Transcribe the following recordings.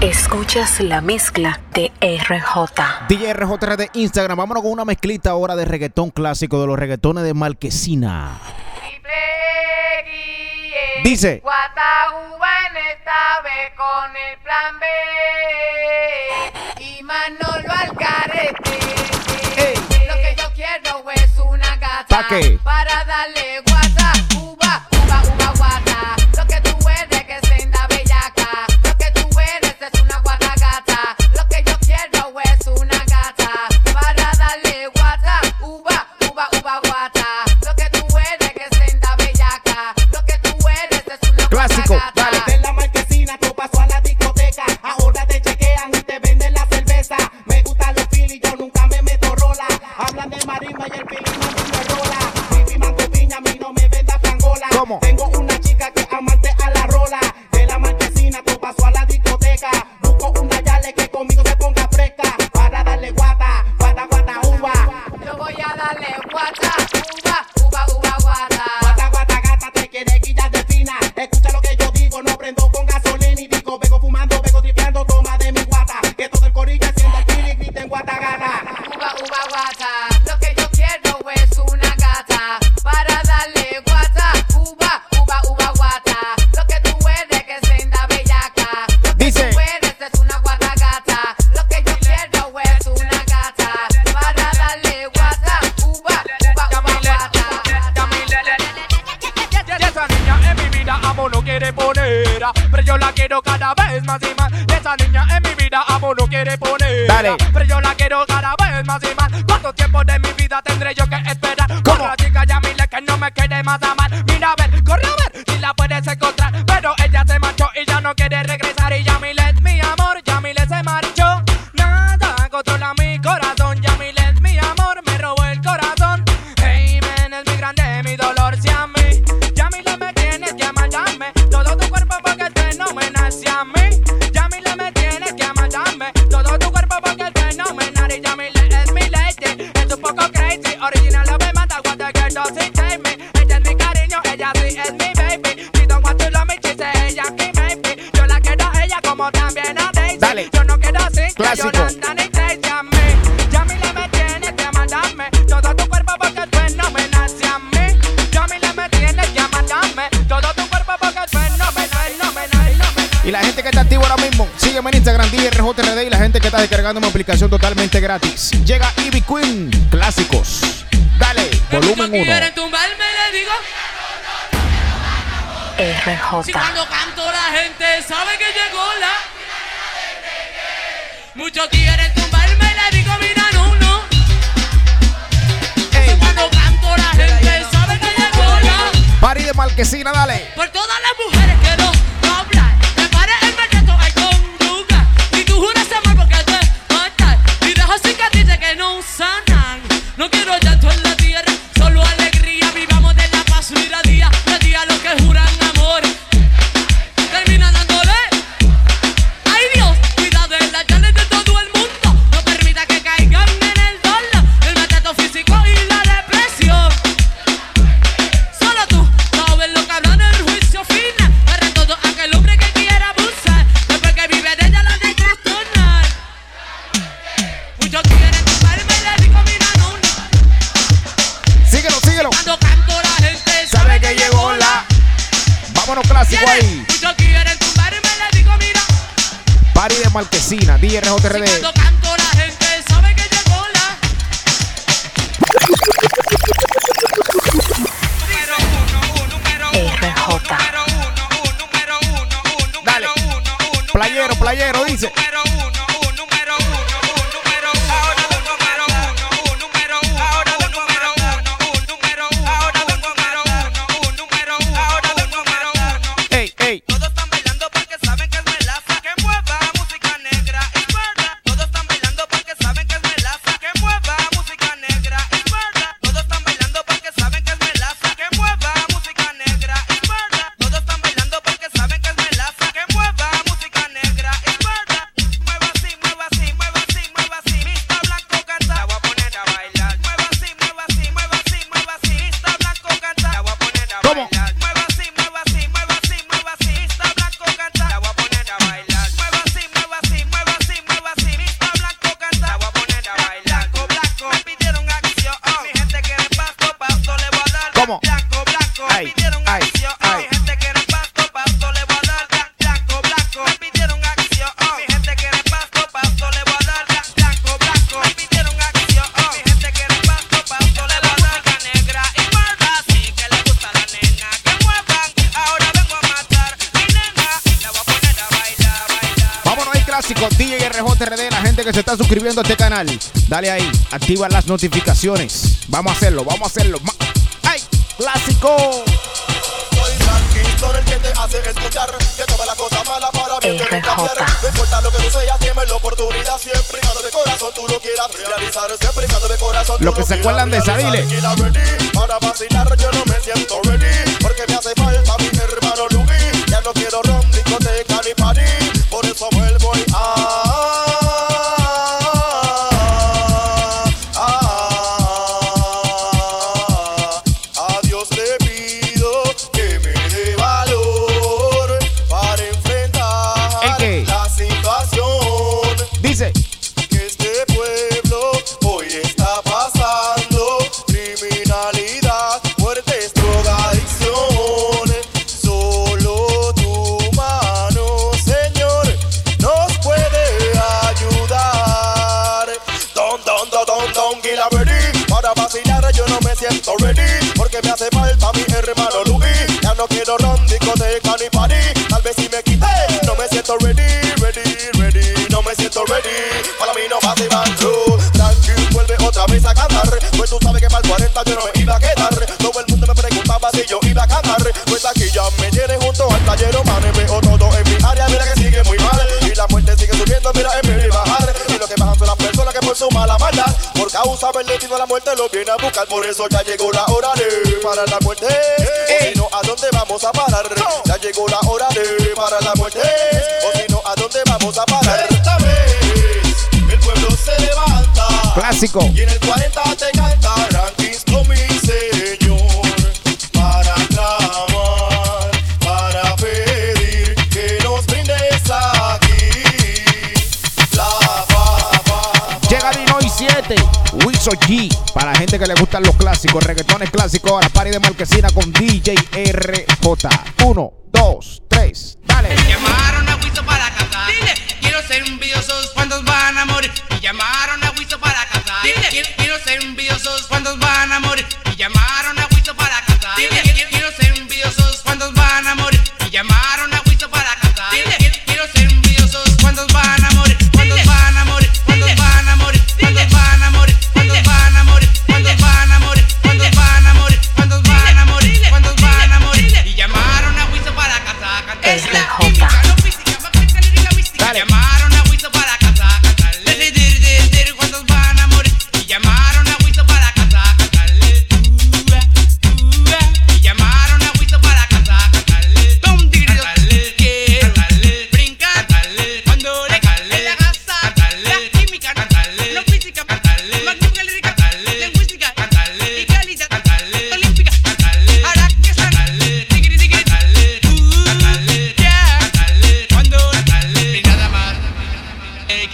Escuchas la mezcla de RJ. DJ RJ de Instagram. Vámonos con una mezclita ahora de reggaetón clásico, de los reggaetones de Marquesina. Dice. Guatajuba en esta vez con el plan B. Y Manolo al carete. Hey. Lo que yo quiero es una gata. ¿Para qué? Para darle vez más y más. Esa niña en mi vida amor no quiere poner. Pero yo la quiero cada vez más y más. ¿Cuánto tiempo de mi vida tendré yo que esperar? ¿Cómo? Otra chica ya mire que no me quede más amar. activo ahora mismo. Sígueme en Instagram, DRJRD y la gente que está descargando mi aplicación totalmente gratis. Llega Ivy Queen, clásicos. Dale, volumen 1. RJ. Si cuando canto la gente sabe que llegó la. Muchos quieren tumbarme y le digo, mira, no, no. Cuando canto la gente sabe que llegó la. Pari de Marquesina, dale. Por todas las mujeres que no usan. No quiero ya gente que se está suscribiendo a este canal. Dale ahí, activa las notificaciones. Vamos a hacerlo, vamos a hacerlo. ¡Ay! ¡Clásico! Soy Frankie, soy el que te hace escuchar Que toma la cosa mala para bien te RJ. cambiar No importa lo que tú seas, tienes la oportunidad Siempre y cuando de corazón tú lo quieras realizar Siempre y cuando de corazón tú Lo que se acuerdan de esa, dile. Para vacilar yo no me siento ready Porque me hace falta mi por causa destino la muerte lo viene a buscar. Por eso ya llegó la hora de para la muerte. O si no, ¿a dónde vamos a parar? Ya llegó la hora de para la muerte. O si no, ¿a dónde vamos a parar? Esta vez el pueblo se levanta. clásico. Y en el 40 te canta rankings con Wiso G. Para la gente que le gustan los clásicos, reggaetones clásicos. Ahora, party de marquesina con DJ RJ. 1, 2, 3. Dale. Llamaron a Wiso para casar. Dile, quiero ser envidiosos. ¿Cuántos van a morir? Y llamaron a Wiso para casar. Dile, quiero, quiero ser envidiosos. ¿Cuántos van a morir?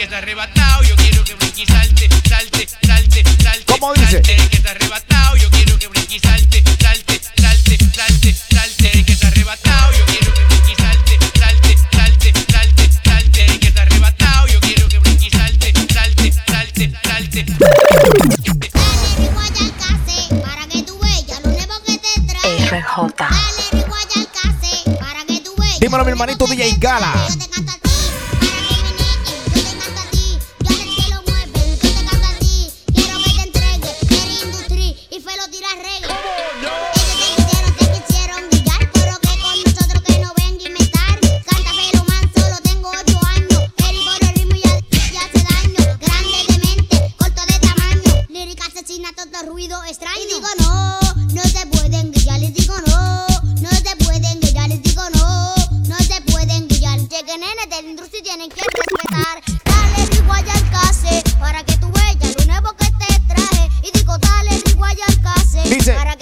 Que está arrebatado, yo quiero que brinque y salte, salte, salte, salte. ¿Cómo dice? salte. El que está arrebatado, yo quiero que brinque y salte, salte, salte, salte, salte. El que está arrebatado, yo quiero que brinque y salte, salte, salte, salte, salte. El que está arrebatado, yo quiero que brinque y salte, salte, salte, salte. Para que tú veas lo nuevo que te trae. RJ. Dímelo, mi hermanito que DJ te Gala. Asesina, todo ruido extraño. Y digo no, no se pueden guiar. Les digo no, no se pueden guiar. Les digo no, no se pueden guiar. Cheque nene del industria tienen que respetar. Dale allá al case para que tú veas lo nuevo que te traje. Y digo dale allá al case Dice. para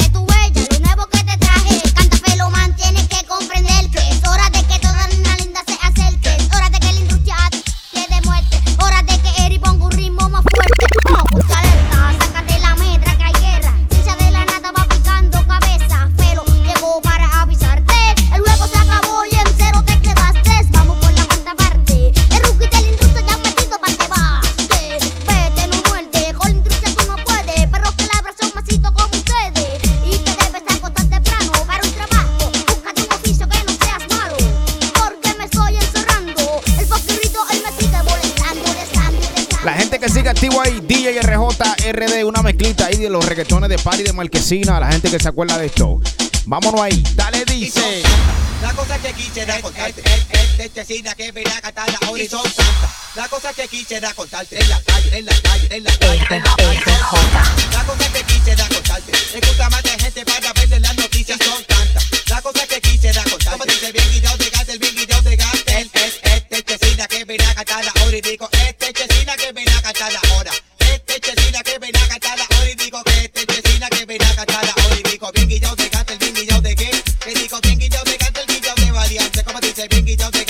Uruguay, DJ RJ, RD, una mezclita ahí de los reggaetones de party de Marquesina, la gente que se acuerda de esto. Vámonos ahí, dale, dice. La cosa que quisiera contarte es que verá cantar la horizontal. La cosa que quisiera contarte en la calle, en la calle, en la calle. La cosa que quisiera contarte es que más de gente para verle las noticias son tantas. La cosa que quisiera contarte. Como dice el bien y yo de el bien y yo de el, el, el, el, que verá cantar la horizontal. Este se ven y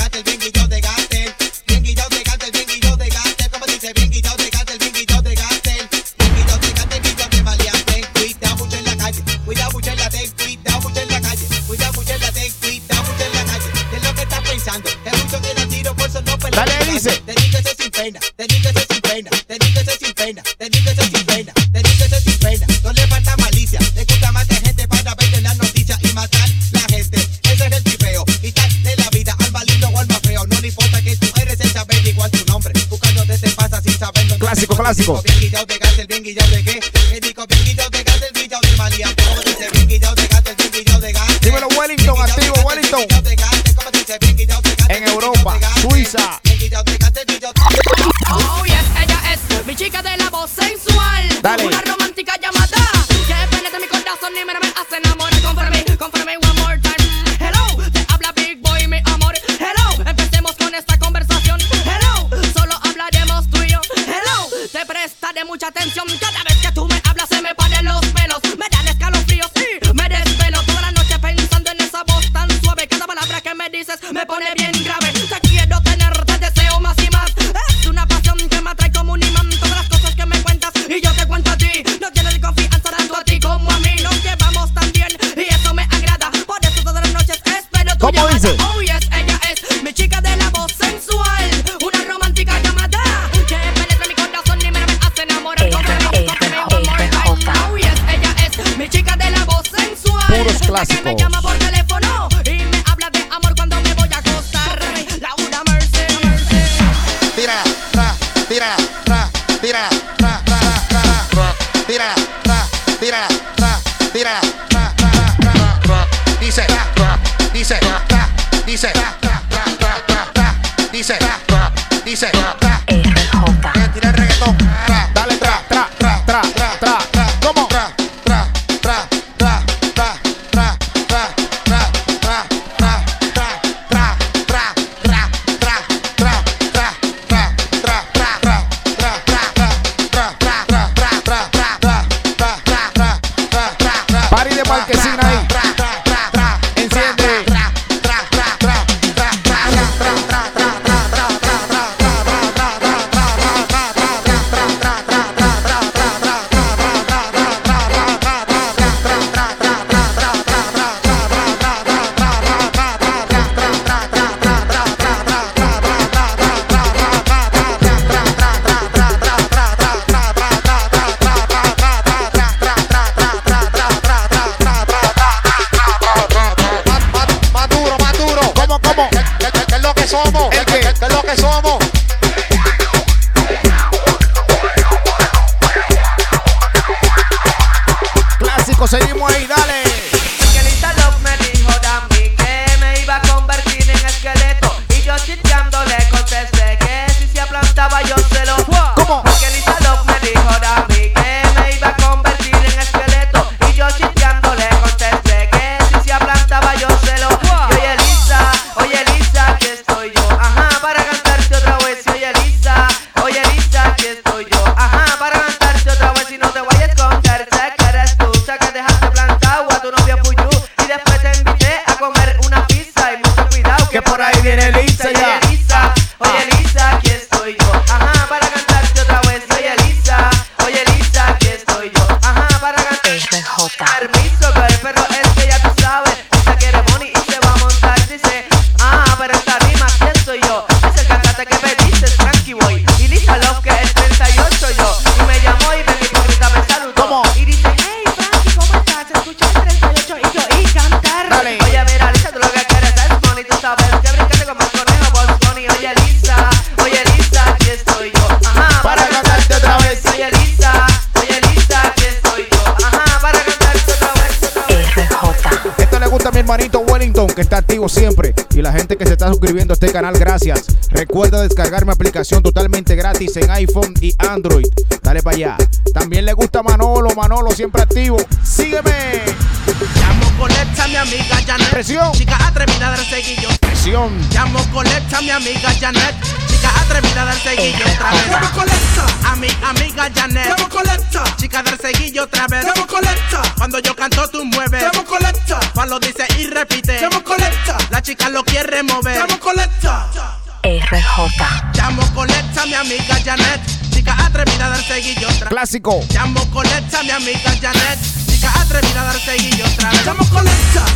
clásico. tírala, ra, tírala, ra, tírala, ra, ra, ra, ra, ra, dice, ra, dice, ra, dice, ra, ra, ra, ra, dice, ra, dice, ra, activo siempre. Y la gente que se está suscribiendo a este canal, gracias. Recuerda descargar mi aplicación totalmente gratis en iPhone y Android. Dale para allá. También le gusta Manolo, Manolo siempre activo. Sígueme. Llamo colecta mi amiga Janet. Presión. Chica atrevida del seguillo. Presión. Llamo colecta mi amiga Janet. Chica atrevida del seguillo otra vez. Llamo colecta. A mi amiga Janet. Llamo colecta. Chica del seguillo otra vez. Llamo colecta. Cuando yo canto tú mueves. Llamo colecta. Juan lo dice y repite. Llamo colecta. La chica lo quiere mover. Llamo colecta. RJ. Llamo colecta mi amiga Janet. Chica atrevida del seguillo otra vez. Clásico. Llamo colecta mi amiga Janet. Chica atrevida a dar seguillo otra vez.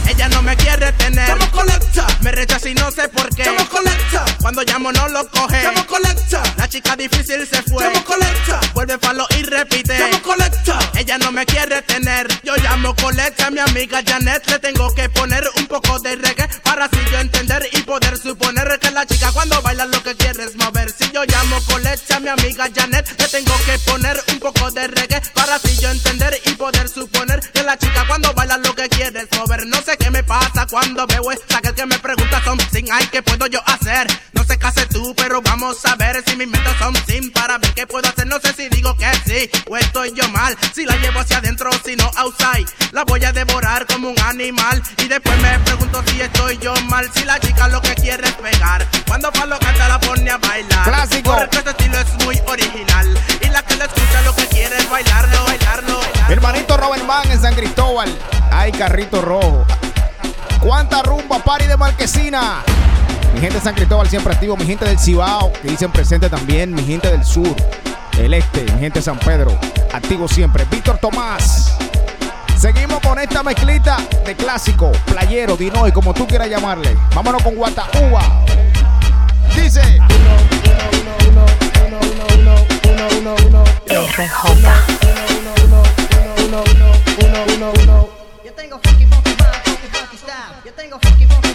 Ella no me quiere tener. Llamo colecta. Me rechaza y no sé por qué. Llamo colecta. Cuando llamo no lo coge. Llamo colecta. La chica difícil se fue. Llamo colecta. Vuelve falo y repite. Llamo colecta. Ella no me quiere tener. Yo llamo colecta mi amiga Janet. Le tengo que poner un poco de reggae para así yo entender y poder suponer que la chica cuando baila lo que quiere es mover. Si yo llamo colecta mi amiga Janet, le tengo que poner mover. No sé qué me pasa cuando veo esta que me pregunta son sin ay qué puedo yo hacer. No sé qué haces tú, pero vamos a ver si mis metas son sin para ver qué puedo hacer. No sé si digo que sí o estoy yo mal. Si la llevo hacia adentro, si no outside, la voy a devorar como un animal. Y después me pregunto si estoy yo mal. Si la chica lo que quiere es pegar. Cuando Palo canta la pone a bailar. Clásico. Porque este estilo es muy original. Y la que la escucha lo que quiere es bailarlo, bailarlo. Mi bailarlo. hermanito Robert Man en San Cristóbal. Carrito rojo. ¿Cuánta rumba, party de Marquesina? Mi gente de San Cristóbal siempre activo. Mi gente del Cibao, que dicen presente también. Mi gente del sur, el este, mi gente de San Pedro. Activo siempre. Víctor Tomás. Seguimos con esta mezclita de clásico, playero, dinoy, como tú quieras llamarle. Vámonos con Guataúba. Dice. RJ. your funky, funky.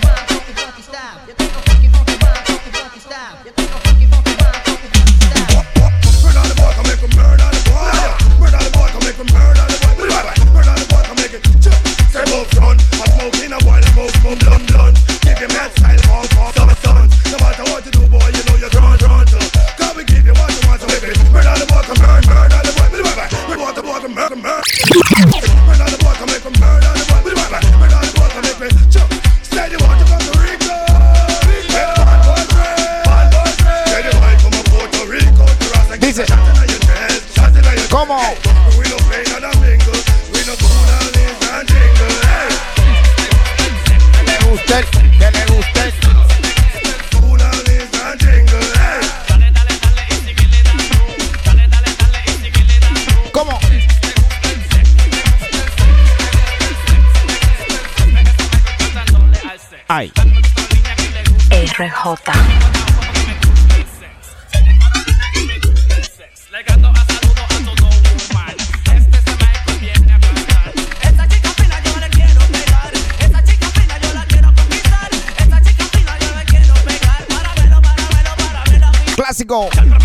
Clásico.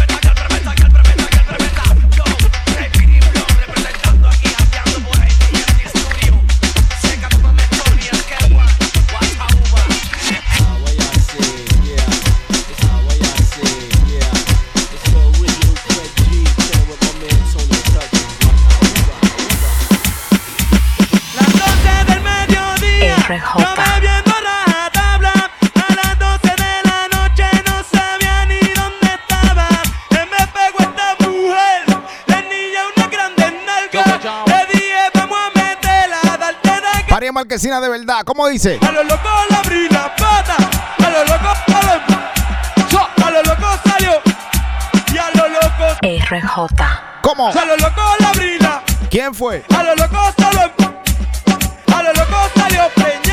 Marquesina de verdad. ¿Cómo dice? a lo loco le abrí la pata. A lo loco, a lo, a lo loco salió. Y a lo loco, RJ. ¿Cómo? a lo loco le abrí la ¿Quién fue? A lo loco salió. A lo loco salió peña.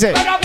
crazy.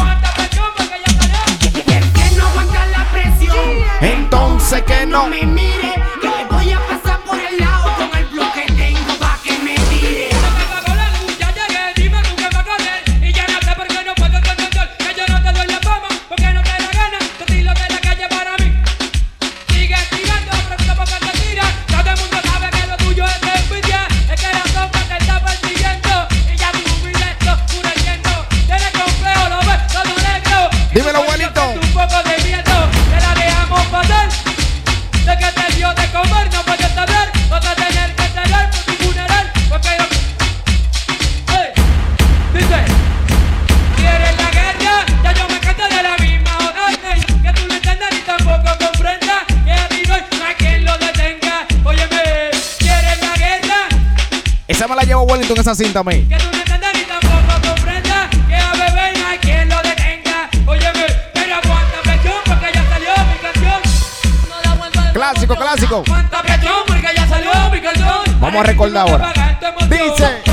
Vamos a recordar ahora. Dice.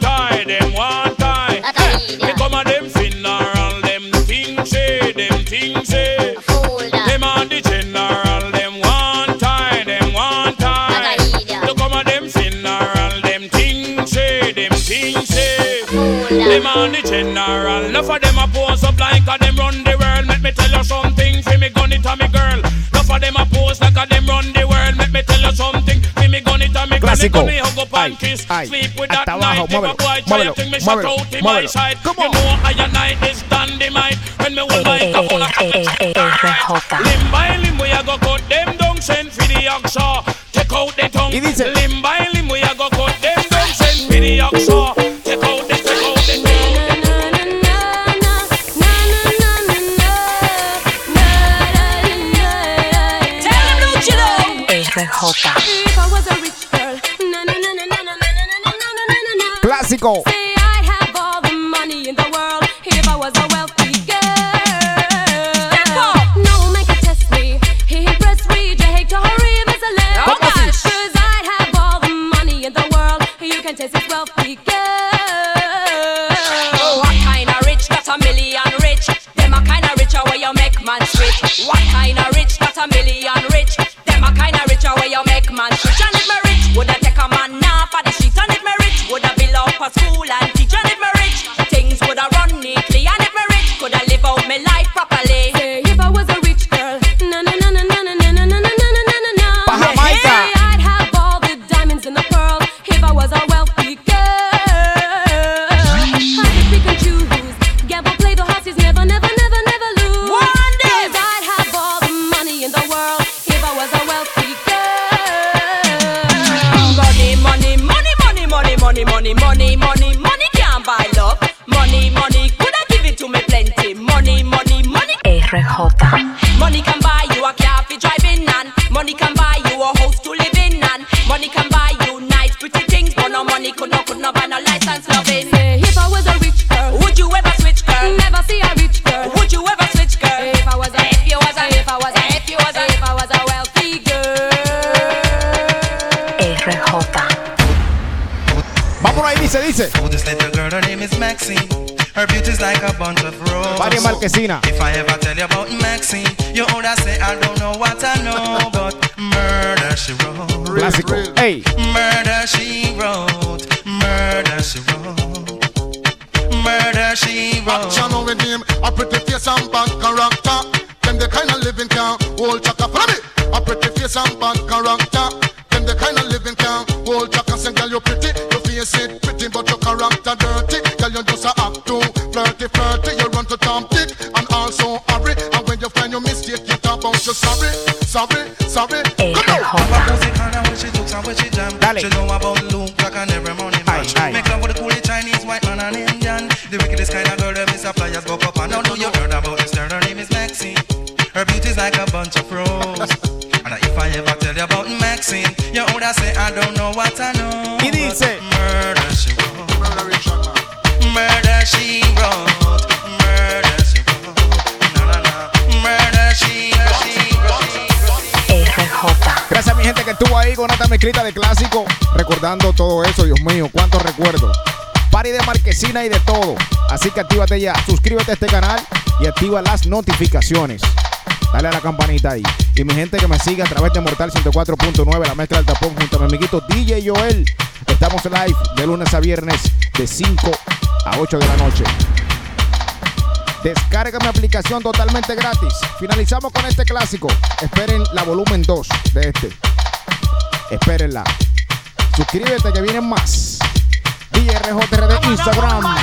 on the general. Enough of them a pose up like a them run the world. Let me tell you something, fi me gun it me girl. Enough of them a pose like a them run the world. Let me tell you something, fi me gun it a me Clásico. Me hug up and kiss, ay, sleep with that night. Móvelo, boy try móvelo. Come on. You know I and night is dynamite. When me hold my cup on a Limb by limb we a go cut them down, send fi the oxa. Take out the tongue. Limb by limb we a go cut them down, send fi the oxa. Clásico. man. Her beauty's like a bunch of roses. Body Marquesina. If I ever tell you about Maxine, you older say I don't know what I know, but murder she wrote. Classical. Hey. Murder she wrote. Murder she wrote. Murder she wrote. Action over name, a pretty face and bad character. Them the kind of living can hold chaka. for me. A pretty face and bad Dale. Recordando todo eso, Dios mío, cuántos recuerdos. Party de marquesina y de todo. Así que actívate ya. Suscríbete a este canal y activa las notificaciones. Dale a la campanita ahí. Y mi gente que me sigue a través de Mortal 104.9, la mezcla del tapón, junto a mi amiguito DJ Joel. Estamos live de lunes a viernes de 5 a 8 de la noche. Descarga mi aplicación totalmente gratis. Finalizamos con este clásico. Esperen la volumen 2 de este. Espérenla. Suscríbete que vienen más. DRJR de Instagram.